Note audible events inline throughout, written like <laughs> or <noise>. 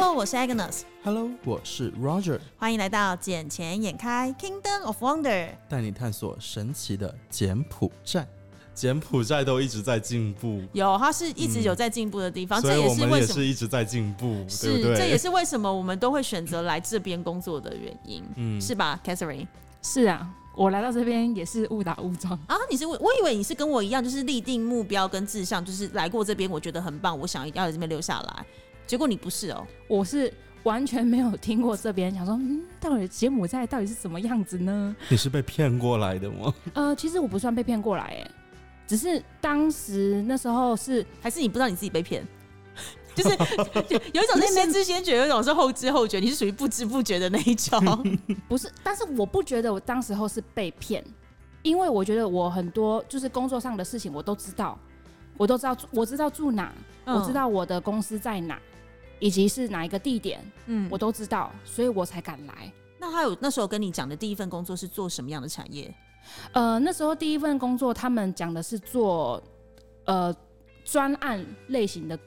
Hello，我是 Agnes。Hello，我是 Roger。欢迎来到《捡钱眼开 Kingdom of Wonder》，带你探索神奇的柬埔寨。柬埔寨都一直在进步，有，它是一直有在进步的地方。所以我们也是一直在进步，对不对？这也是为什么我们都会选择来这边工作的原因，嗯，是吧，Catherine？是啊，我来到这边也是误打误撞啊。你是我，我以为你是跟我一样，就是立定目标跟志向，就是来过这边，我觉得很棒，我想要在这边留下来。结果你不是哦，我是完全没有听过这边，想说，嗯，到底柬埔寨到底是什么样子呢？你是被骗过来的吗？呃，其实我不算被骗过来，哎。只是当时那时候是，还是你不知道你自己被骗，<laughs> 就是 <laughs> 有一种是先知先觉，有一种是后知后觉，你是属于不知不觉的那一种。<laughs> 不是，但是我不觉得我当时候是被骗，因为我觉得我很多就是工作上的事情我都知道，我都知道我知道住哪，我知道我的公司在哪，以及是哪一个地点，嗯，我都知道，所以我才敢来。那他有那时候跟你讲的第一份工作是做什么样的产业？呃，那时候第一份工作，他们讲的是做呃专案类型的，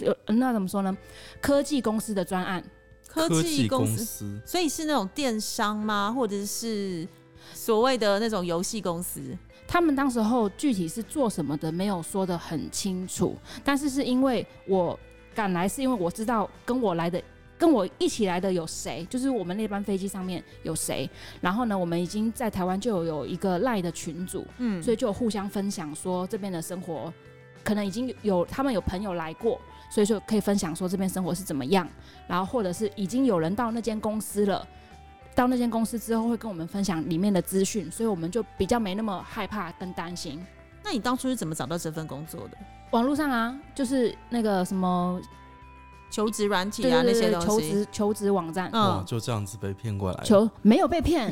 呃，那怎么说呢？科技公司的专案，科技公司，所以是那种电商吗？或者是所谓的那种游戏公司？他们当时候具体是做什么的，没有说的很清楚。但是是因为我赶来，是因为我知道跟我来的。跟我一起来的有谁？就是我们那班飞机上面有谁？然后呢，我们已经在台湾就有一个赖的群组，嗯，所以就互相分享说这边的生活，可能已经有他们有朋友来过，所以就可以分享说这边生活是怎么样。然后或者是已经有人到那间公司了，到那间公司之后会跟我们分享里面的资讯，所以我们就比较没那么害怕跟担心。那你当初是怎么找到这份工作的？网络上啊，就是那个什么。求职软体啊，那些东西，求职求职网站，哇，就这样子被骗过来，求没有被骗，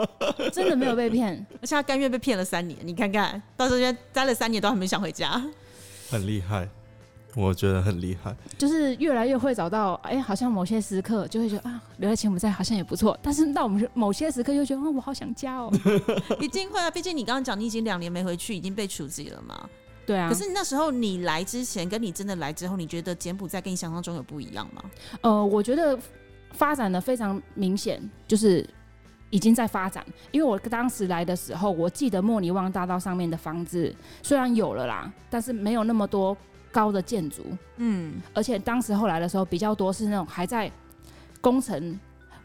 <laughs> 真的没有被骗，而且他甘愿被骗了三年，你看看到时候待了三年都还没想回家，很厉害，我觉得很厉害，就是越来越会找到，哎，好像某些时刻就会觉得啊，留在柬埔寨好像也不错，但是到我们某些时刻又觉得啊，我好想家哦，<laughs> <laughs> 一定会啊，毕竟你刚刚讲你已经两年没回去，已经被处置了嘛。对啊，可是那时候你来之前，跟你真的来之后，你觉得柬埔寨跟你想象中有不一样吗？呃，我觉得发展的非常明显，就是已经在发展。因为我当时来的时候，我记得莫尼旺大道上面的房子虽然有了啦，但是没有那么多高的建筑。嗯，而且当时后来的时候，比较多是那种还在工程。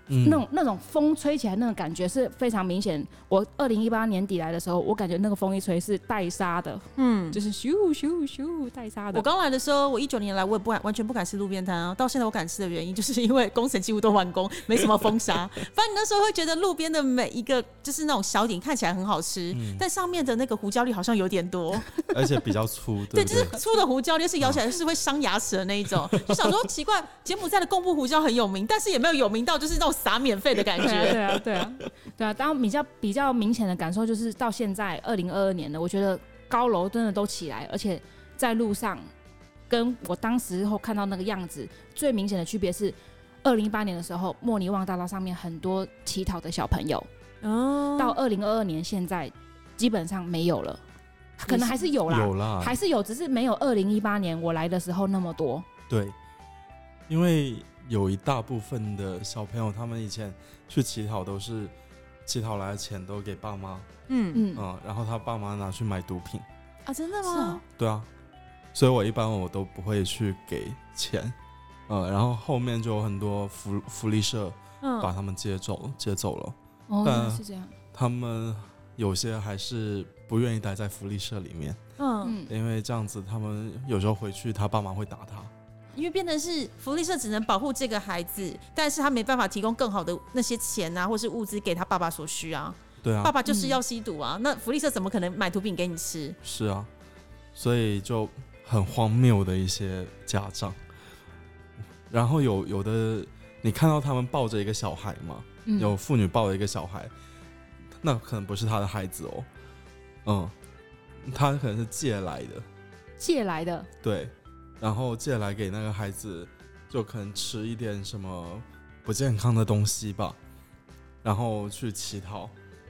那种那种风吹起来那种感觉是非常明显。我二零一八年底来的时候，我感觉那个风一吹是带沙的，嗯，就是咻咻咻带沙的。我刚来的时候，我一九年来，我也不敢完全不敢吃路边摊啊。到现在我敢吃的原因，就是因为工程几乎都完工，没什么风沙。<laughs> 反正那时候会觉得路边的每一个就是那种小点看起来很好吃，但上面的那个胡椒粒好像有点多，而且比较粗。<laughs> 对，就是粗的胡椒粒是咬起来是会伤牙齿的那一种。就想说奇怪，柬埔寨的贡布胡椒很有名，但是也没有有名到就是那种。撒免费的感觉，对啊，对啊，对啊。当然比较比较明显的感受就是到现在二零二二年了，我觉得高楼真的都起来，而且在路上跟我当时候看到那个样子最明显的区别是，二零一八年的时候莫尼旺大道上面很多乞讨的小朋友，哦，到二零二二年现在基本上没有了，可能还是有啦，有啦，还是有，只是没有二零一八年我来的时候那么多。对，因为。有一大部分的小朋友，他们以前去乞讨都是乞讨来的钱都给爸妈，嗯。嗯。啊，然后他爸妈拿去买毒品。啊，真的吗？对啊，所以我一般我都不会去给钱，呃，然后后面就有很多福福利社把他们接走接走了，哦，是这样，他们有些还是不愿意待在福利社里面，嗯，因为这样子他们有时候回去他爸妈会打他。因为变成是福利社只能保护这个孩子，但是他没办法提供更好的那些钱啊，或是物资给他爸爸所需啊。对啊，爸爸就是要吸毒啊，那福利社怎么可能买毒品给你吃？是啊，所以就很荒谬的一些家长。然后有有的，你看到他们抱着一个小孩吗？有妇女抱着一个小孩，那可能不是他的孩子哦。嗯，他可能是借来的。借来的。对。然后借来给那个孩子，就可能吃一点什么不健康的东西吧，然后去乞讨，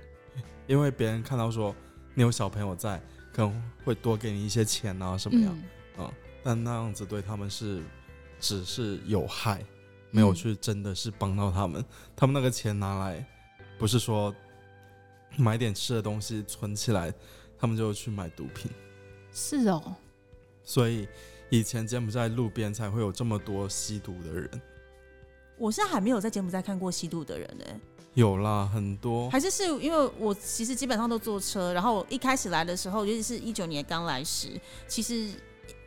<laughs> 因为别人看到说你有小朋友在，可能会多给你一些钱啊什么样，嗯，但那样子对他们是只是有害，没有去真的是帮到他们。他们那个钱拿来，不是说买点吃的东西存起来，他们就去买毒品。是哦，所以以前柬埔寨路边才会有这么多吸毒的人。我现在还没有在柬埔寨看过吸毒的人呢、有啦，很多。还是是因为我其实基本上都坐车，然后我一开始来的时候，尤其是一九年刚来时，其实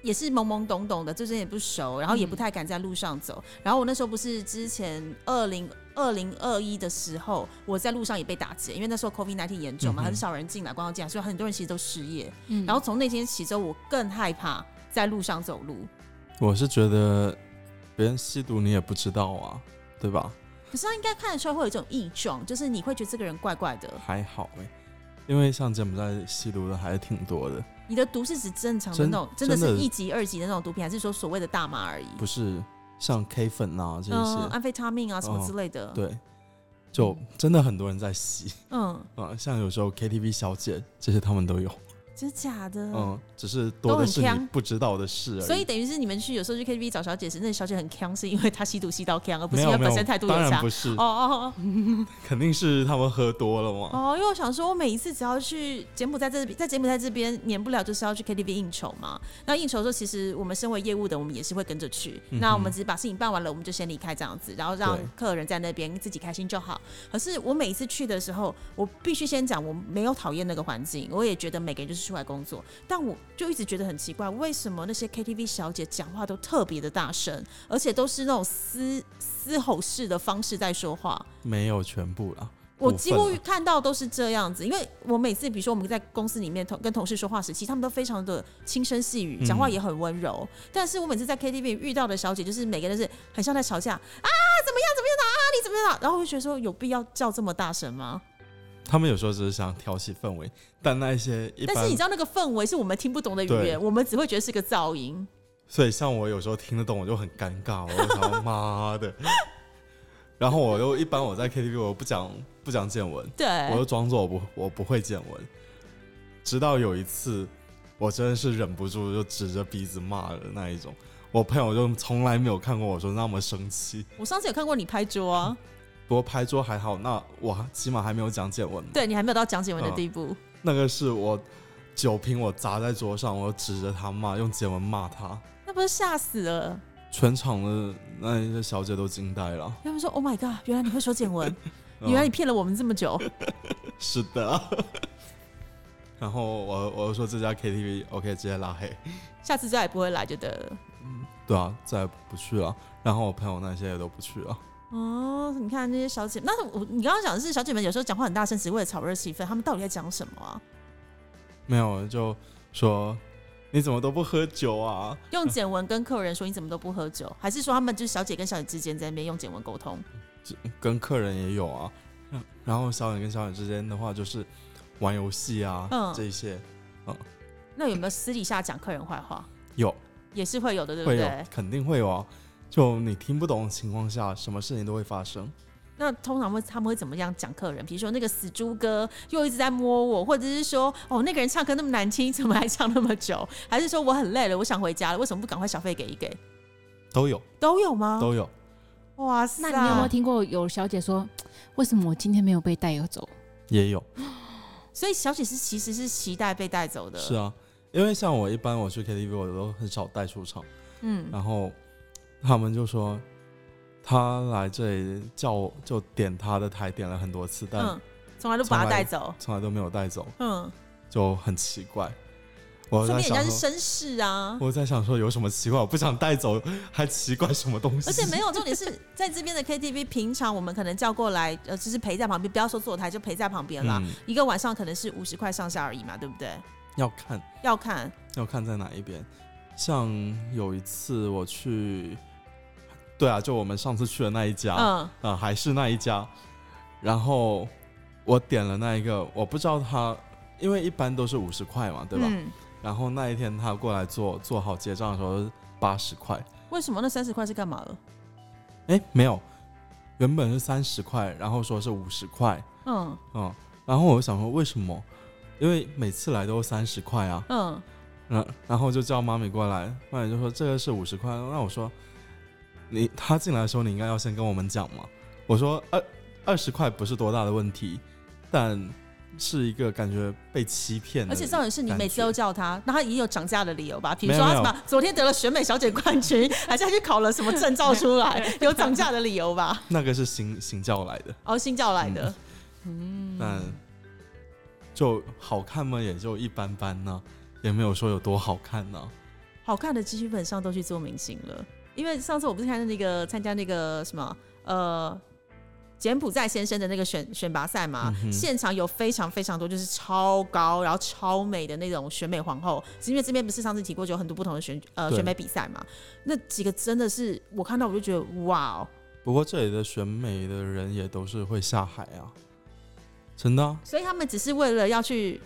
也是懵懵懂懂的，这些也不熟，然后也不太敢在路上走。然后我那时候不是之前二零二零二一的时候，我在路上也被打劫，因为那时候 COVID 1 9严重嘛，嗯很少人进来，观光进来，所以很多人其实都失业。嗯然后从那天起之后，我更害怕在路上走路。我是觉得别人吸毒你也不知道啊，对吧？可是他应该看得出来会有一种异状，就是你会觉得这个人怪怪的。还好哎、因为像柬埔寨吸毒的还是挺多的，你的毒是指正常的那种，真的真的是一级、二级的那种毒品，还是说所谓的大麻而已？不是像 K 粉啊这嗯，些，安非他命啊什么哦之类的。，对，就真的很多人在吸嗯，啊，像有时候 KTV 小姐这些他们都有，真的假的？嗯，只是多的是不知道的事而已。所以等于是你们去有时候去 KTV 找小姐时，那小姐很强，是因为她吸毒吸到强，而不是因为本身态，度有差当然不。是，哦哦肯定是他们喝多了嘛。哦哦，因为我想说，我每一次只要去柬埔寨这边，在柬埔寨这边免不了就是要去 KTV 应酬嘛。那应酬的时候，其实我们身为业务的，我们也是会跟着去。嗯那我们只是把事情办完了，我们就先离开这样子，然后让客人在那边自己开心就好。可是我每一次去的时候，我必须先讲，我没有讨厌那个环境，我也觉得每个人就是出来工作，但我就一直觉得很奇怪，为什么那些 KTV 小姐讲话都特别的大声，而且都是那种嘶嘶吼式的方式在说话。没有全部啦，我几乎看到都是这样子，因为我每次比如说我们在公司里面同跟同事说话时，其实他们都非常的轻声细语，嗯讲话也很温柔。但是我每次在 KTV 遇到的小姐，就是每个人都是很像在吵架啊，怎么样怎么样的啊，你怎么样的？然后我就觉得说，有必要叫这么大声吗？他们有时候只是想调戏氛围，但那一些一般但是你知，道那个氛围是我们听不懂的语言，我们只会觉得是个噪音。所以像我有时候听得懂，我就很尴尬，我就想说 <laughs> 妈的。然后我又一般我在 KTV 我不讲不讲见闻，对，我就装作我不我不会见闻，直到有一次我真的是忍不住就指着鼻子骂了那一种。我朋友就从来没有看过我说那么生气，我上次有看过你拍桌啊，不过拍桌还好，那我起码还没有讲简文。对你还没有到讲解文的嗯地步。那个是我酒瓶我砸在桌上，我指着他骂，用简文骂他，那不是吓死了？全场的那一些小姐都惊呆了。他们说：“Oh my god，原来你会说简文，<laughs> 嗯原来你骗了我们这么久。是的。<laughs> 然后我我就说这家 KTV OK 直接拉黑，下次再也不会来就对了。对啊，再也不去了。然后我朋友那些也都不去了。哦，你看那些小姐，那我你刚刚讲的是小姐们有时候讲话很大声，只为了炒热气氛，她们到底在讲什么啊？没有就说你怎么都不喝酒啊？用简文跟客人说你怎么都不喝酒，还是说他们就是小姐跟小姐之间在那边用简文沟通？跟客人也有啊。然后小姐跟小姐之间的话就是玩游戏啊，嗯这一些那有没有私底下讲客人坏话？有也是会有的，对不对？肯定会有啊。就你听不懂的情况下，什么事情都会发生。那通常会他们会怎么样讲客人？比如说那个死猪哥又一直在摸我，或者是说哦那个人唱歌那么难听，怎么还唱那么久？还是说我很累了，我想回家了，为什么不赶快小费给一给？都有，都有吗？都有。哇塞！那你有没有听过有小姐说，为什么我今天没有被带走？也有，<gasps> 所以小姐是其实是期待被带走的。是啊，因为像我一般我去 KTV 我都很少带出场，嗯，然后他们就说他来这里叫我就点他的台点了很多次，但嗯，从来都不把他带走。从来都没有带走，嗯，就很奇怪。我说在想说，明人家是绅士啊。我在想说有什么奇怪，我不想带走，还奇怪什么东西？而且没有重点是在这边的 KTV，平常我们可能叫过来，呃，就是陪在旁边，不要说坐台，就陪在旁边啦。嗯，一个晚上可能是五十块上下而已嘛，对不对？要看要看，要看在哪一边。像有一次我去，对啊，就我们上次去的那一家，嗯啊，还是那一家。然后我点了那一个，我不知道他，因为一般都是五十块嘛，对吧？嗯然后那一天他过来做做好结账的时候八十块，为什么那三十块是干嘛的？哎，没有，原本是三十块，然后说是五十块，嗯嗯，然后我就想说为什么？因为每次来都三十块啊，嗯，然然后就叫妈咪过来，妈咪就说这个是五十块，那我说你他进来的时候，你应该要先跟我们讲嘛。我说二二十块不是多大的问题，但是一个感觉被欺骗的。而且重点是你每次都叫他，那他也有涨价的理由吧？比如说他什么昨天得了选美小姐冠军，还是他去考了什么证照出来，<laughs> 有涨价的理由吧？那个是新新叫来的，哦，新叫来的，嗯但就好看吗？也就一般般呢、也没有说有多好看呢、好看的基本上都去做明星了。因为上次我不是看那个参加那个什么呃柬埔寨先生的那个选选拔赛嘛，现场有非常非常多就是超高然后超美的那种选美皇后，是因为这边不是上次提过，就有很多不同的选呃对。选美比赛嘛，那几个真的是我看到我就觉得哇哦，不过这里的选美的人也都是会下海啊，真的啊、所以他们只是为了要去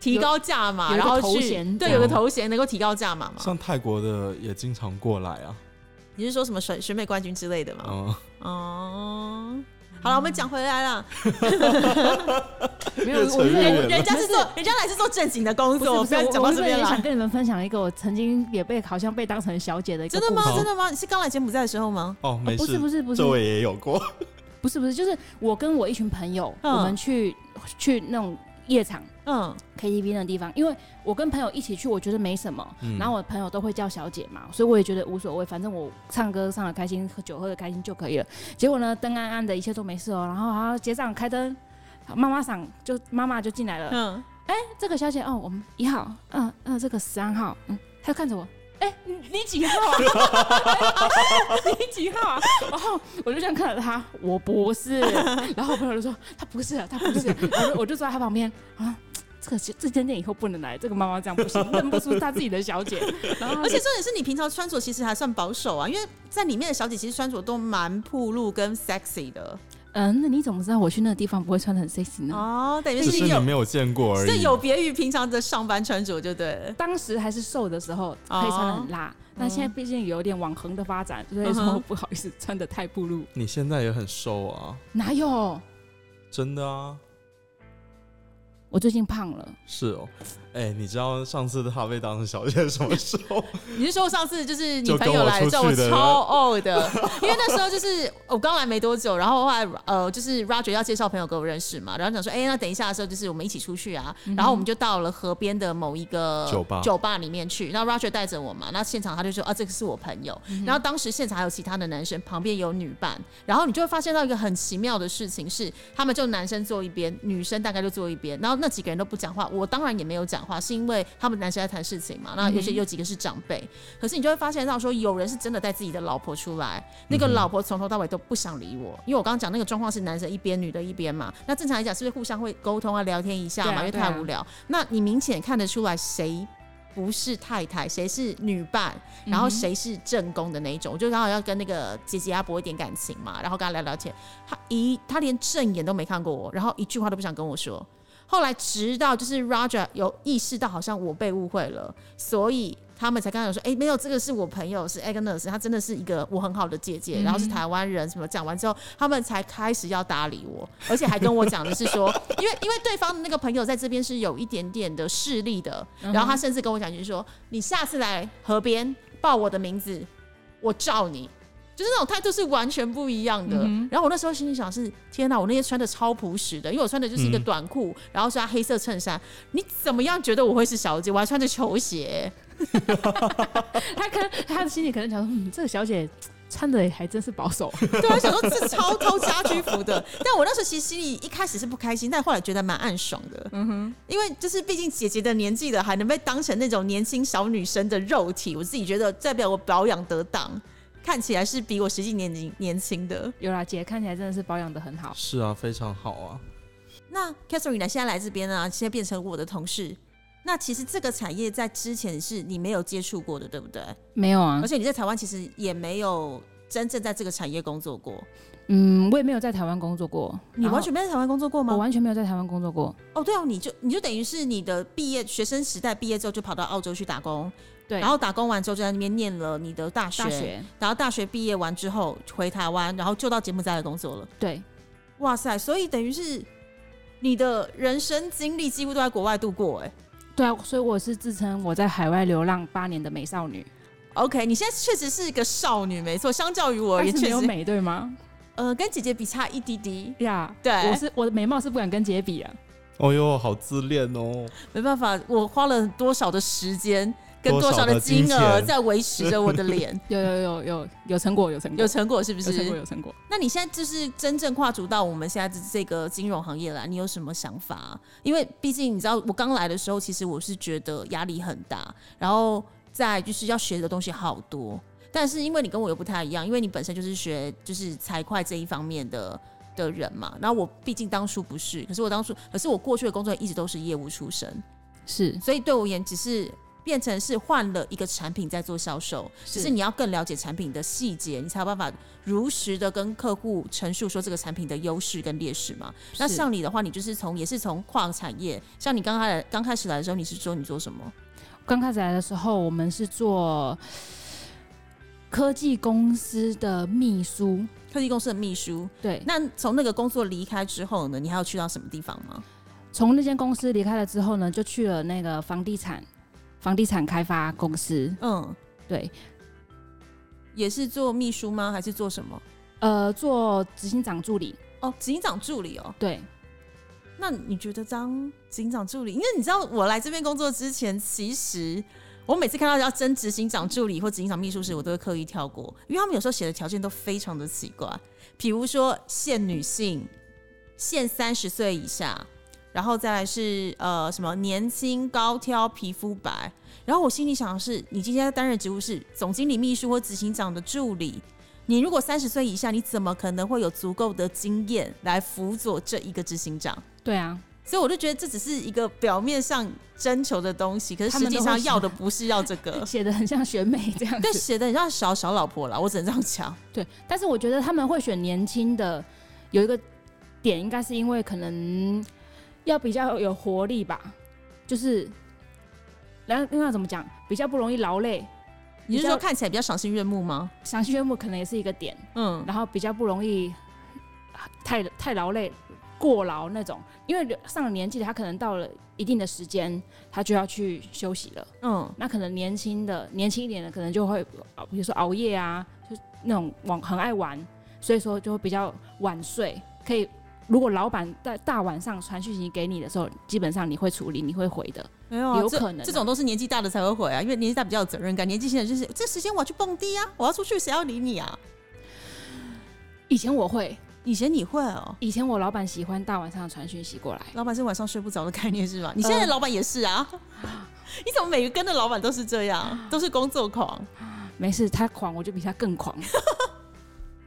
提高价码，有有一个然后去对有个头衔能够提高价码嘛？像泰国的也经常过来啊。你是说什么选选美冠军之类的吗？嗯，哦，好了，我们讲回来了。<laughs> 没有，越我是扯越远了人家是做，人家来是做正经的工作，不要讲到这边想。跟你们分享一个我曾经也被好像被当成小姐的一个真的吗？真的吗？你是刚来柬埔寨的时候吗？哦，没不，是不是不是这位也有过。<laughs> 不是不是，就是我跟我一群朋友，嗯我们去去那种夜场嗯。KTV 那种地方，因为我跟朋友一起去，我觉得没什么，嗯。然后我朋友都会叫小姐嘛，所以我也觉得无所谓，反正我唱歌唱的开心，喝酒喝的开心就可以了。结果呢，灯暗暗的，一切都没事哦，然后好结账开灯，妈妈嗓就妈妈就进来了，嗯，哎这个小姐哦，我们一号，嗯嗯，这个十三号，嗯，她看着我，哎、你你几号啊？你几号啊？<laughs> <laughs> 然后我就这样看着她，我不是，然后我朋友就说她不是，她不是，然后我就坐在她旁边啊。这个这间店以后不能来，这个妈妈这样不行，认不出她自己的小姐。然后而且重点是你平常穿着其实还算保守啊，因为在里面的小姐其实穿着都蛮暴露跟 sexy 的嗯，那你怎么知道我去那个地方不会穿的很 sexy 呢？哦，等于只是你没有见过而已。这有别于平常的上班穿着就对了。当时还是瘦的时候，可以穿的很辣。那现在毕竟有点网红的发展，所以说不好意思穿的太暴露。<laughs> 你现在也很瘦啊，哪有？真的啊，我最近胖了。是哦。哎、你知道上次他被当成小姐什么时候？<laughs> 你是说上次就是你朋友来的时候，我超呕的，因为那时候就是我刚来没多久，然后后来呃就是 Roger 要介绍朋友给我认识嘛，然后讲说，哎、那等一下的时候就是我们一起出去啊，然后我们就到了河边的某一个酒吧酒吧里面去，然后 Roger 带着我嘛，那现场他就说啊这个是我朋友，然后当时现场还有其他的男生，旁边有女伴，然后你就会发现到一个很奇妙的事情是，他们就男生坐一边，女生大概就坐一边，然后那几个人都不讲话，我当然也没有讲话，是因为他们男生在谈事情嘛，那有些有几个是长辈，可是你就会发现到说，有人是真的带自己的老婆出来，那个老婆从头到尾都不想理我，因为我刚刚讲那个状况是男生一边，女的一边嘛。那正常来讲，是不是互相会沟通啊、聊天一下嘛？因为太无聊。那你明显看得出来谁不是太太，谁是女伴，然后谁是正宫的那一种。我就刚好要跟那个姐姐阿伯一点感情嘛，然后跟他聊聊天，他一他连正眼都没看过我，然后一句话都不想跟我说。后来直到就是 Roger 有意识到好像我被误会了，所以他们才刚刚有说，哎、没有，这个是我朋友，是 Agnes，她真的是一个我很好的姐姐，然后是台湾人，什么讲完之后，他们才开始要搭理我，而且还跟我讲的是说，<laughs> 因为因为对方的那个朋友在这边是有一点点的势力的，然后他甚至跟我讲就是说，你下次来河边报我的名字，我罩你。就是那种态度是完全不一样的。然后我那时候心里想是：天哪，我那天穿的超朴实的，因为我穿的就是一个嗯短裤，然后是他黑色衬衫。你怎么样觉得我会是小姐？我还穿着球鞋。他可能他的心里可能想说，嗯，这个小姐穿的还真是保守。对我，想说这超超家居服的。但我那时候其实心里一开始是不开心，但后来觉得蛮暗爽的。嗯哼，因为就是毕竟姐姐的年纪了，还能被当成那种年轻小女生的肉体，我自己觉得代表我保养得当，看起来是比我实际年龄年轻的。有啦，姐看起来真的是保养的很好。是啊，非常好啊。那 Catherine 呢？现在来这边呢，现在变成我的同事。那其实这个产业在之前是你没有接触过的，对不对？没有啊而，且你在台湾其实也没有真正在这个产业工作过，嗯，我也没有在台湾工作过。你完全没有在台湾工作过吗？我完全没有在台湾工作过。哦，对哦，你就你就等于是你的毕业学生时代毕业之后就跑到澳洲去打工，对，然后打工完之后就在那边念了你的大学，大学然后大学毕业完之后回台湾，然后就到柬埔寨来工作了。对哇塞，所以等于是你的人生经历几乎都在国外度过，哎，对啊，所以我是自称我在海外流浪八年的美少女。OK，你现在确实是一个少女，没错。相较于我而言，确实但是没有美，对吗？呃，跟姐姐比差一滴滴。呀，对我是我的美貌是不敢跟姐姐比啊。哦哟，好自恋哦。没办法，我花了多少的时间跟多少的金额在维持着我的脸，<laughs> 有有有有有成果，有成果，有成果是不有成果，是？有成果。那你现在就是真正跨足到我们现在的这个金融行业来，你有什么想法？因为毕竟你知道，我刚来的时候，其实我是觉得压力很大，然后再就是要学的东西好多。但是因为你跟我又不太一样，因为你本身就是学就是财会这一方面的的人嘛，然后我毕竟当初不是，可是我当初，可是我过去的工作一直都是业务出身，是所以对我而言，只是变成是换了一个产品在做销售，是只是你要更了解产品的细节，你才有办法如实的跟客户陈述说这个产品的优势跟劣势嘛。那像你的话，你就是从也是从跨产业，像你刚开始刚开始来的时候，你是说你做什么？刚开始来的时候，我们是做科技公司的秘书。科技公司的秘书。对，那从那个工作离开之后呢，你还要去到什么地方吗？从那间公司离开了之后呢，就去了那个房地产房地产开发公司。嗯，对，也是做秘书吗？还是做什么？呃，做执行长助理。哦，执行长助理哦。对，那你觉得当执行长助理？因为你知道我来这边工作之前，其实我每次看到要争执行长助理或执行长秘书时，我都会刻意跳过，因为他们有时候写的条件都非常的奇怪，比如说限女性，限三十岁以下，然后再来是呃什么年轻高挑皮肤白，然后我心里想的是，你今天担任职务是总经理秘书或执行长的助理。你如果三十岁以下，你怎么可能会有足够的经验来辅佐这一个执行长？对啊，所以我就觉得这只是一个表面上征求的东西，可是他实际上要的不是要这个。<laughs> 写的很像选美这样对，写的很像小小老婆啦，我只能这样讲。对，但是我觉得他们会选年轻的，有一个点应该是因为可能要比较有活力吧，就是，然后另外怎么讲，比较不容易劳累。你是说看起来比较赏心悦目吗？赏心悦目可能也是一个点，嗯，然后比较不容易太太劳累、过劳那种，因为上了年纪的他可能到了一定的时间，他就要去休息了。嗯，那可能年轻的、年轻一点的，可能就会啊比如说熬夜啊，就那种往很爱玩，所以说就会比较晚睡。可以，如果老板在大晚上传讯息给你的时候，基本上你会处理，你会回的。没有啊，有可能啊这种都是年纪大的才会回啊，因为年纪大比较有责任感，年纪轻人就是这时间我要去蹦迪啊，我要出去，谁要理你啊？以前我会，以前你会哦，以前我老板喜欢大晚上传讯息过来，老板是晚上睡不着的概念是吧？你现在的老板也是啊？<laughs> 你怎么每个跟的老板都是这样，都是工作狂？没事，他狂我就比他更狂。<laughs>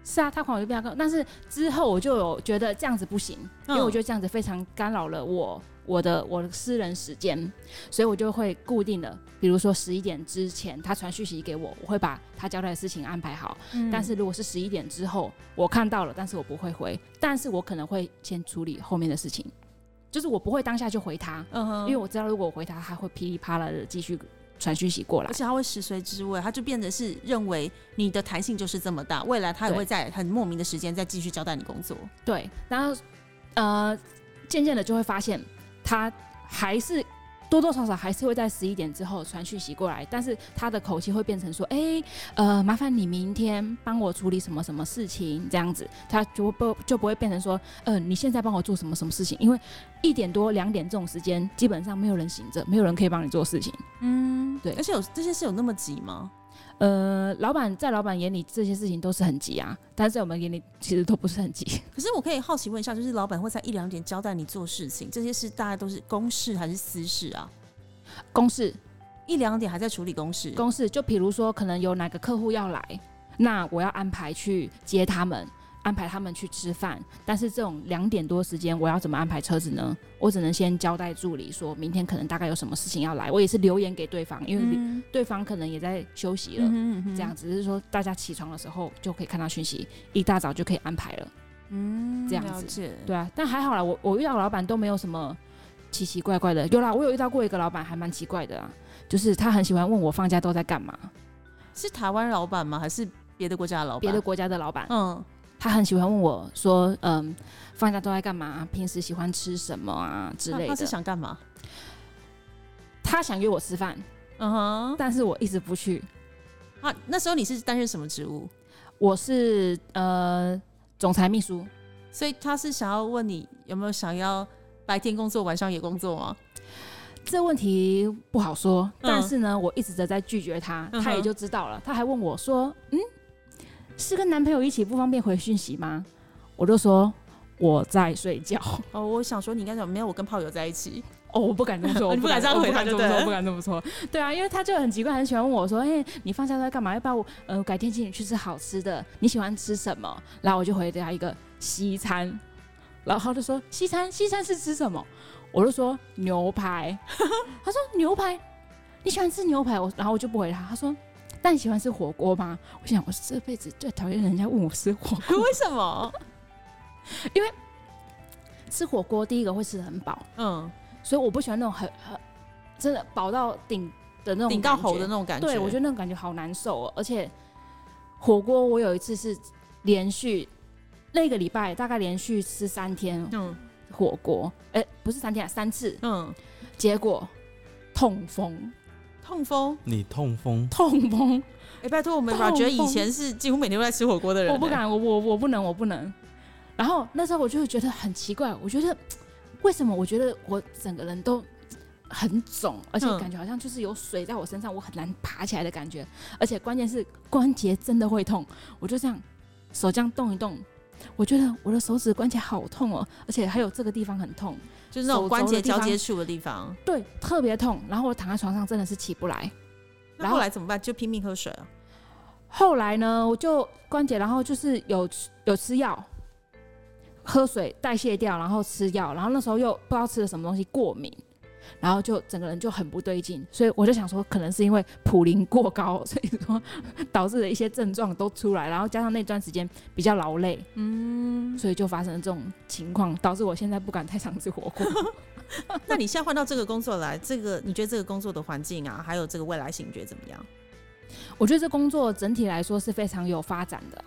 是啊，他狂我就比他更，但是之后我就有觉得这样子不行，因为我觉得这样子非常干扰了我我的我的私人时间，所以我就会固定的，比如说十一点之前他传讯息给我，我会把他交代的事情安排好。嗯但是如果是十一点之后我看到了，但是我不会回，但是我可能会先处理后面的事情，就是我不会当下就回他，嗯因为我知道如果我回他，他会噼里啪啦的继续传讯息过来而。且他会食髓知味，他就变得是认为你的弹性就是这么大，未来他也会在很莫名的时间再继续交代你工作。对，然后呃，渐渐的就会发现他还是多多少少还是会在十一点之后传讯息过来，但是他的口气会变成说：“哎、呃，麻烦你明天帮我处理什么什么事情，这样子。”他就不就不会变成说：“呃，你现在帮我做什么什么事情？”因为一点多两点这种时间，基本上没有人醒着，没有人可以帮你做事情。嗯，对而且有这些事有那么急吗？呃，老板在老板眼里这些事情都是很急啊，但是在我们眼里其实都不是很急。<laughs> 可是我可以好奇问一下，就是老板会在一两点交代你做事情，这些事大概都是公事还是私事啊？公事一两点还在处理公事，公事，就比如说可能有哪个客户要来，那我要安排去接他们，安排他们去吃饭。但是这种两点多时间，我要怎么安排车子呢？我只能先交代助理说，明天可能大概有什么事情要来，我也是留言给对方，因为嗯对方可能也在休息了。嗯这样只是说大家起床的时候就可以看到讯息，一大早就可以安排了。嗯这样子对啊，但还好啦，我我遇到老板都没有什么奇奇怪怪的。有啦，我有遇到过一个老板还蛮奇怪的啊，就是他很喜欢问我放假都在干嘛。是台湾老板吗？还是别的国家的老板？别的国家的老板，嗯，他很喜欢问我说，嗯，放假都在干嘛？平时喜欢吃什么啊之类的。他他是想干嘛？他想约我吃饭，嗯哼，但是我一直不去。啊，那时候你是担任什么职务？我是呃总裁秘书，所以他是想要问你有没有想要白天工作，晚上也工作吗？这问题不好说，嗯但是呢，我一直的在拒绝他，他也就知道了。他还问我说：“嗯，是跟男朋友一起不方便回讯息吗？”我就说我在睡觉。<laughs> 哦，我想说你应该讲没有，我跟炮友在一起。哦，我不敢这么说，<laughs> 我不敢这样回他这么说，我不敢这么说。对啊，因为他就很奇怪，很喜欢问我说：“哎、你放假都在干嘛？要不要我呃改天请你去吃好吃的？你喜欢吃什么？”然后我就回答一个西餐，然后他就说：“西餐，西餐是吃什么？”我就说牛排。他说牛排，你喜欢吃牛排？我然后我就不回他。他说：“那你喜欢吃火锅吗？”我想，我这辈子最讨厌人家问我吃火锅。为什么？<laughs> 因为吃火锅第一个会吃的很饱，嗯，所以我不喜欢那种很很真的饱到顶的那种顶到喉的那种感觉。对，我觉得那种感觉好难受哦。而且火锅，我有一次是连续那个礼拜大概连续吃三天嗯火锅，哎、不是三天啊，三次，嗯，结果痛风，痛风。你痛风，痛风，哎、拜托我们痛吧，觉得以前是几乎每天都在吃火锅的人、我不。敢，我我我不能，我不能。然后那时候我就会觉得很奇怪，我觉得为什么我觉得我整个人都很肿，而且嗯感觉好像就是有水在我身上，我很难爬起来的感觉，而且关键是关节真的会痛，我就这样手这样动一动。我觉得我的手指关节好痛哦，而且还有这个地方很痛，就是那种关节交接处的地方。对，特别痛。然后我躺在床上真的是起不来。那然后后来怎么办？就拼命喝水啊。后来呢，我就关节，然后就是有有吃药，喝水代谢掉，然后吃药，然后那时候又不知道吃了什么东西过敏，然后就整个人就很不对劲，所以我就想说，可能是因为普林过高，所以说导致的一些症状都出来，然后加上那段时间比较劳累，嗯，所以就发生了这种情况，导致我现在不敢太常吃火锅。<laughs> 那你现在换到这个工作来，这个你觉得这个工作的环境啊，还有这个未来性，你觉得怎么样？我觉得这工作整体来说是非常有发展的啊、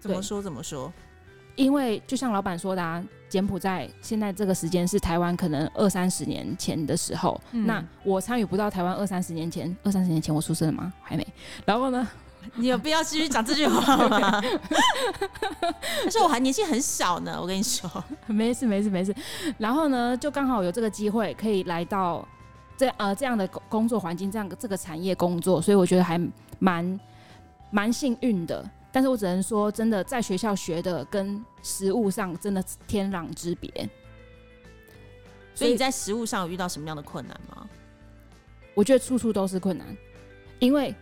怎么说怎么说？因为就像老板说的啊，柬埔寨现在这个时间是台湾可能二三十年前的时候，嗯那我参与不到台湾二三十年前，二三十年前我出生了吗？还没。然后呢，你有必要继续讲这句话吗？但是我还年纪很小呢，我跟你说。<laughs> 没事没事没事。然后呢，就刚好有这个机会可以来到这呃这样的工工作环境，这样这个产业工作，所以我觉得还蛮蛮幸运的。但是我只能说，真的在学校学的跟实物上真的天壤之别。所以你在食物上有遇到什么样的困难吗？我觉得处处都是困难，因为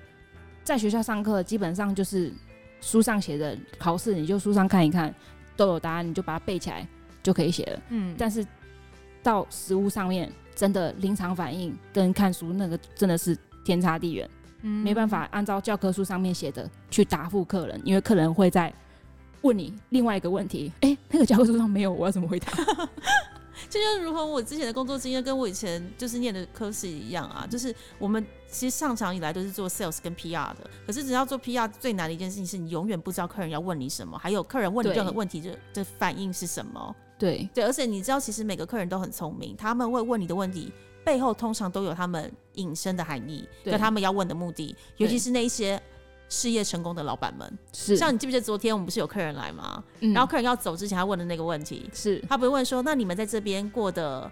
在学校上课基本上就是书上写的，考试你就书上看一看，都有答案，你就把它背起来就可以写了。嗯，但是到实物上面，真的临场反应跟看书那个真的是天差地远，没办法按照教科书上面写的去答复客人，因为客人会在问你另外一个问题，哎、那个教科书上没有，我要怎么回答？<laughs> 这就是如同我之前的工作经验，跟我以前就是念的科室一样啊，就是我们其实上场以来都是做 sales 跟 PR 的，可是只要做 PR 最难的一件事情是你永远不知道客人要问你什么，还有客人问你对任何问题的的反应是什么。对对，而且你知道，其实每个客人都很聪明，他们会问你的问题背后通常都有他们隐身的含义，对跟他们要问的目的，尤其是那一些事业成功的老板们。是，像你记不记得昨天我们不是有客人来吗？嗯然后客人要走之前，他问的那个问题，是他不是问说，那你们在这边过得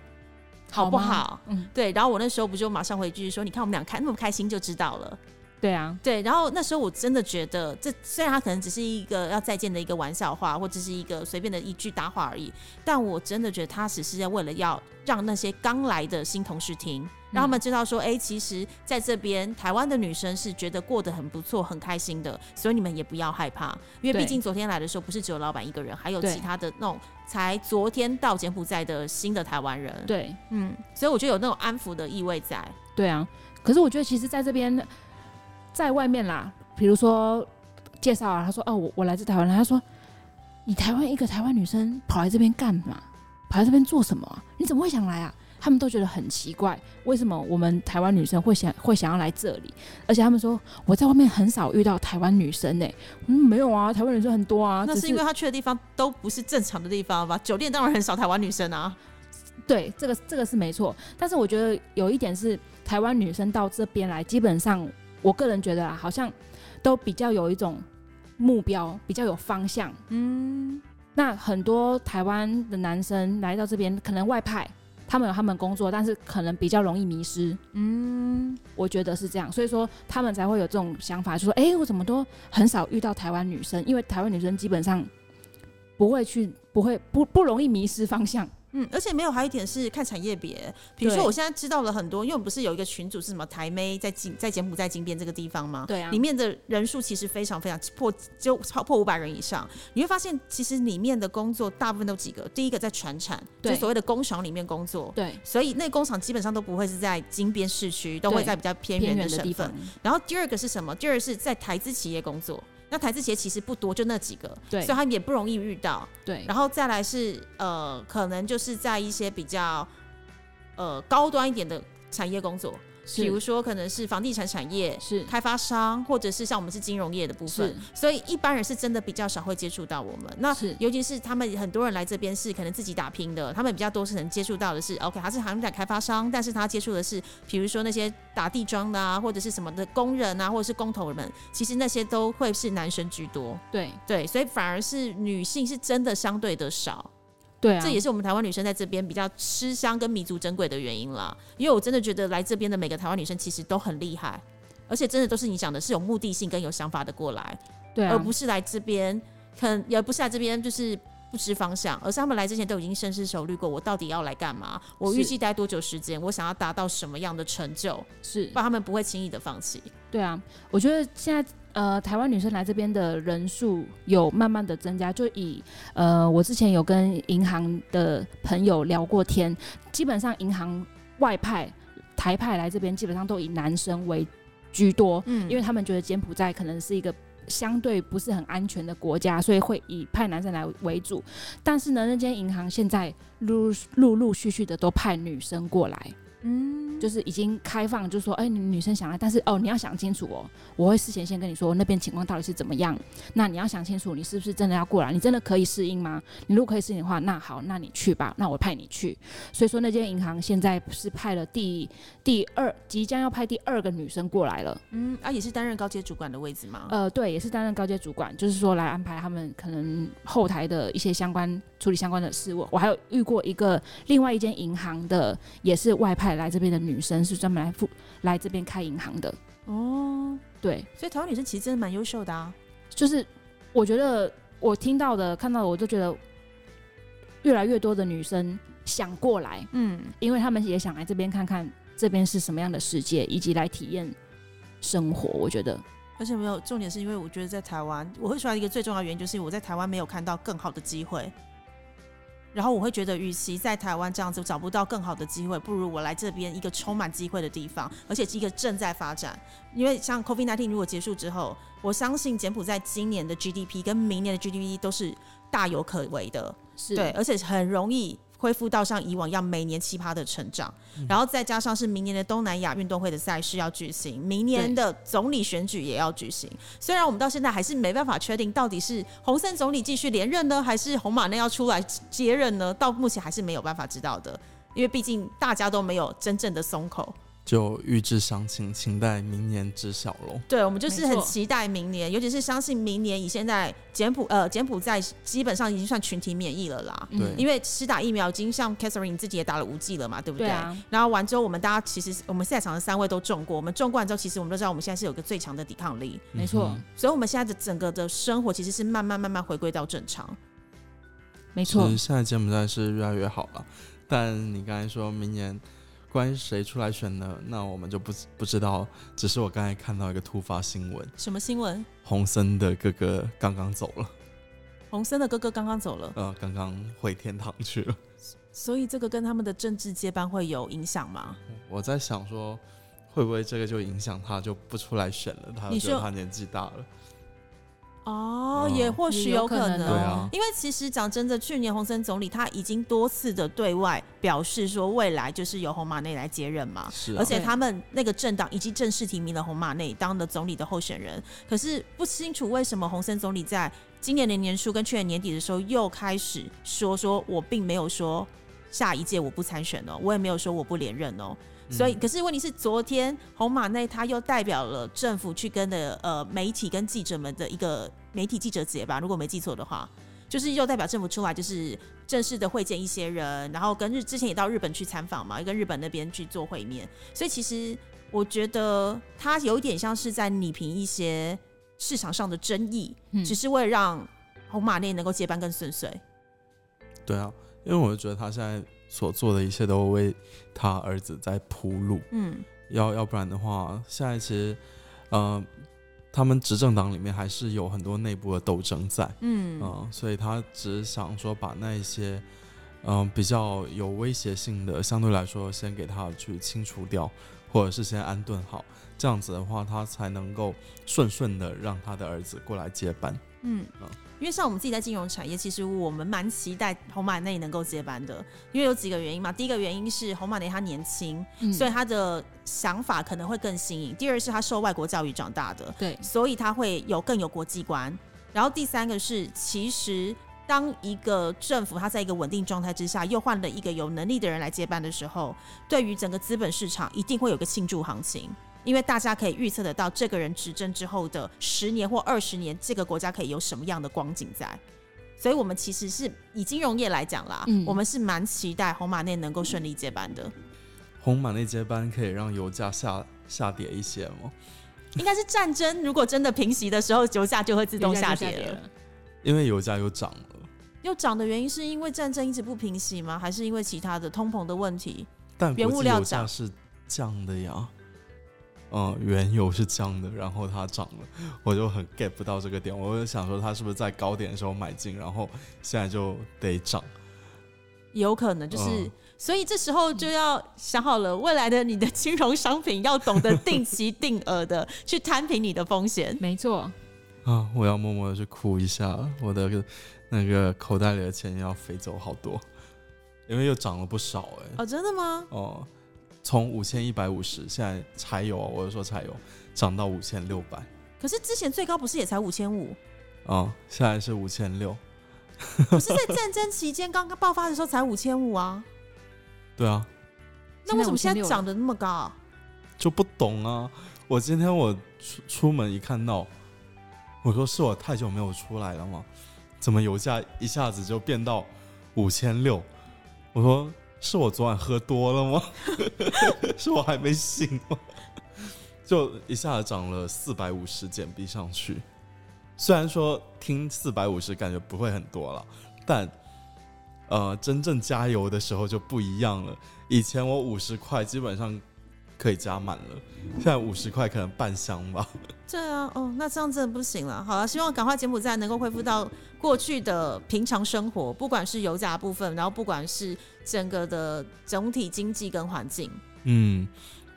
好不吗好？嗯，对，然后我那时候不就马上回句说，你看我们俩开那么开心就知道了。对啊，对，然后那时候我真的觉得，这虽然他可能只是一个要再见的一个玩笑话，或者是一个随便的一句搭话而已，但我真的觉得他只是在为了要让那些刚来的新同事听，让他们知道说，哎、其实在这边台湾的女生是觉得过得很不错、很开心的，所以你们也不要害怕，因为毕竟昨天来的时候不是只有老板一个人，还有其他的那种才昨天到柬埔寨的新的台湾人，，对。嗯，所以我觉得有那种安抚的意味在，对啊。可是我觉得其实在这边，在外面啦，比如说介绍啊，他说哦，我我来自台湾，他说你台湾一个台湾女生跑来这边干嘛？跑来这边做什么啊、你怎么会想来啊？他们都觉得很奇怪，为什么我们台湾女生会想会想要来这里？而且他们说我在外面很少遇到台湾女生呢、我说没有啊，台湾女生很多啊，那是因为他去的地方都不是正常的地方吧？酒店当然很少台湾女生啊。对，这个这个是没错，但是我觉得有一点是台湾女生到这边来，基本上我个人觉得啊，好像都比较有一种目标，比较有方向。嗯，那很多台湾的男生来到这边，可能外派，他们有他们工作，但是可能比较容易迷失。嗯，我觉得是这样，所以说他们才会有这种想法，就说：“哎，我怎么都很少遇到台湾女生，因为台湾女生基本上不会去，不会不不容易迷失方向。”嗯，而且没有，还有一点是看产业别。比如说，我现在知道了很多，因为我们不是有一个群组是什么台妹在金在柬埔寨金边这个地方吗？对啊，里面的人数其实非常非常破，就超破五百人以上。你会发现，其实里面的工作大部分都几个，第一个在船产，就所谓的工厂里面工作。对，所以那工厂基本上都不会是在金边市区，都会在比较偏远的省份。然后第二个是什么？第二是在台资企业工作。那台字鞋其实不多，就那几个，对，所以他们也不容易遇到。对，然后再来是呃，可能就是在一些比较呃高端一点的产业工作。比如说，可能是房地产产业，是开发商，或者是像我们是金融业的部分，所以一般人是真的比较少会接触到我们。那尤其是他们很多人来这边是可能自己打拼的，他们比较多是能接触到的是，OK，他是房地产开发商，但是他接触的是，比如说那些打地桩的啊，或者是什么的工人啊，或者是工头们，其实那些都会是男生居多。对对，所以反而是女性是真的相对的少。对，这也是我们台湾女生在这边比较吃香跟弥足珍贵的原因啦。因为我真的觉得来这边的每个台湾女生其实都很厉害，而且真的都是你想的是有目的性跟有想法的过来，对，而不是来这边，可能也不是来这边就是不知方向，而是他们来之前都已经深思熟虑过，我到底要来干嘛？我预计待多久时间？我想要达到什么样的成就？是，不然他们不会轻易的放弃。对啊，我觉得现在。呃，台湾女生来这边的人数有慢慢的增加，就以呃，我之前有跟银行的朋友聊过天，基本上银行外派台派来这边，基本上都以男生为居多，嗯，因为他们觉得柬埔寨可能是一个相对不是很安全的国家，所以会以派男生来为主。但是呢，那间银行现在陆陆陆续续的都派女生过来。嗯，就是已经开放，就是说，哎，女生想来，但是哦，你要想清楚哦，我会事前先跟你说那边情况到底是怎么样。那你要想清楚，你是不是真的要过来？你真的可以适应吗？你如果可以适应的话，那好，那你去吧，那我派你去。所以说，那间银行现在是派了第第二，即将要派第二个女生过来了。嗯，啊，也是担任高阶主管的位置吗？呃，对，也是担任高阶主管，就是说来安排他们可能后台的一些相关处理相关的事务。我还有遇过一个另外一间银行的，也是外派。来这边的女生是专门来付来这边开银行的哦，对，所以台湾女生其实真的蛮优秀的啊。就是我觉得我听到的、看到的，我都觉得越来越多的女生想过来，嗯，因为他们也想来这边看看这边是什么样的世界，以及来体验生活。我觉得，而且没有重点是因为我觉得在台湾，我会出来一个最重要的原因，就是我在台湾没有看到更好的机会。然后我会觉得，与其在台湾这样子找不到更好的机会，不如我来这边一个充满机会的地方，而且是一个正在发展。因为像 COVID-19 如果结束之后，我相信柬埔寨今年的 GDP 跟明年的 GDP 都是大有可为的，对，而且很容易。恢复到像以往一样每年奇葩的成长，然后再加上是明年的东南亚运动会的赛事要举行，明年的总理选举也要举行。虽然我们到现在还是没办法确定到底是洪森总理继续连任呢，还是洪马内要出来接任呢？到目前还是没有办法知道的，因为毕竟大家都没有真正的松口。就预知详情，请待明年知晓喽。对，我们就是很期待明年，尤其是相信明年以现在柬埔呃柬埔寨基本上已经算群体免疫了啦。对，因为施打疫苗已经像 Catherine 自己也打了五剂了嘛，对不对？对啊。然后完之后，我们大家其实我们赛场的三位都中过，我们中过完之后，其实我们都知道我们现在是有个最强的抵抗力。没错。所以，我们现在的整个的生活其实是慢慢慢慢回归到正常。没错。现在柬埔寨是越来越好了，但你刚才说明年。关于谁出来选呢？那我们就不不知道。只是我刚才看到一个突发新闻。什么新闻？洪森的哥哥刚刚走了。洪森的哥哥刚刚走了。呃，刚刚回天堂去了。所以这个跟他们的政治接班会有影响吗？我在想说，会不会这个就影响他，就不出来选了？他觉得他年纪大了。哦，也或许有可能，对啊，因为其实讲真的，去年洪森总理他已经多次的对外表示说，未来就是由洪马内来接任嘛，是，而且他们那个政党已经正式提名了洪马内当了总理的候选人，可是不清楚为什么洪森总理在今年的年初跟去年年底的时候又开始说，说我并没有说下一届我不参选哦，我也没有说我不连任哦。所以，可是问题是，昨天红马内他又代表了政府去跟的呃媒体跟记者们的一个媒体记者节吧，如果没记错的话，就是又代表政府出来，就是正式的会见一些人，然后跟日之前也到日本去参访嘛，跟日本那边去做会面。所以其实我觉得他有一点像是在拟平一些市场上的争议，只是为了让红马内能够接班更顺遂。对啊，因为我觉得他现在。所做的一切都为他儿子在铺路，嗯，要要不然的话，现在其实，呃，他们执政党里面还是有很多内部的斗争在，嗯嗯，所以他只想说把那一些，嗯，比较有威胁性的，相对来说先给他去清除掉，或者是先安顿好，这样子的话，他才能够顺顺的让他的儿子过来接班，嗯嗯。因为像我们自己在金融产业，其实我们蛮期待红马内能够接班的。因为有几个原因嘛，第一个原因是红马内他年轻，所以他的想法可能会更新颖；第二是他受外国教育长大的，对，所以他会有更有国际观。然后第三个是，其实当一个政府他在一个稳定状态之下，又换了一个有能力的人来接班的时候，对于整个资本市场一定会有个庆祝行情。因为大家可以预测得到，这个人执政之后的十年或二十年，这个国家可以有什么样的光景在。所以，我们其实是以金融业来讲啦，我们是蛮期待红马内能够顺利接班的。红马内接班可以让油价下下跌一些吗？应该是战争如果真的平息的时候，油价就会自动下跌了。<laughs> 因为油价又涨了，又涨的原因是因为战争一直不平息吗？还是因为其他的通膨的问题？但原物料涨是降的呀。嗯，原油是降的，然后它涨了，<laughs> 我就很 get 不到这个点。我就想说，它是不是在高点的时候买进，然后现在就得涨？有可能就是，所以这时候就要想好了，未来的你的金融商品要懂得定期定额的去摊平你的风险。没错。啊，我要默默的去哭一下，我的那个口袋里的钱要飞走好多，因为又涨了不少哎。哦，真的吗？哦。从五千一百五十，现在柴油，我是说柴油涨到五千六百。可是之前最高不是也才五千五？哦，现在是五千六。不是在战争期间刚刚爆发的时候才五千五啊？<laughs> 对啊。那为什么现在涨得那么高？就不懂啊！我今天我出出门一看到，我说是我太久没有出来了吗？怎么油价一下子就变到五千六？我说。是我昨晚喝多了吗？<laughs> 是我还没醒吗？就一下子涨了四百五十减币上去。虽然说听四百五十感觉不会很多了，但呃，真正加油的时候就不一样了。以前我五十块基本上。可以加满了，现在五十块可能半箱吧。对啊，哦，那这样真的不行了。好了，希望赶快柬埔寨能够恢复到过去的平常生活，不管是油价部分，然后不管是整个的整体经济跟环境。嗯，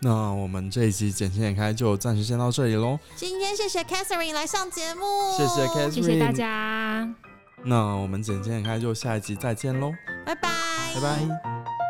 那我们这一集简情点开就暂时先到这里喽。今天谢谢 Catherine 来上节目，谢谢 Catherine，谢谢大家。那我们简情点开就下一集再见喽，拜拜，拜拜。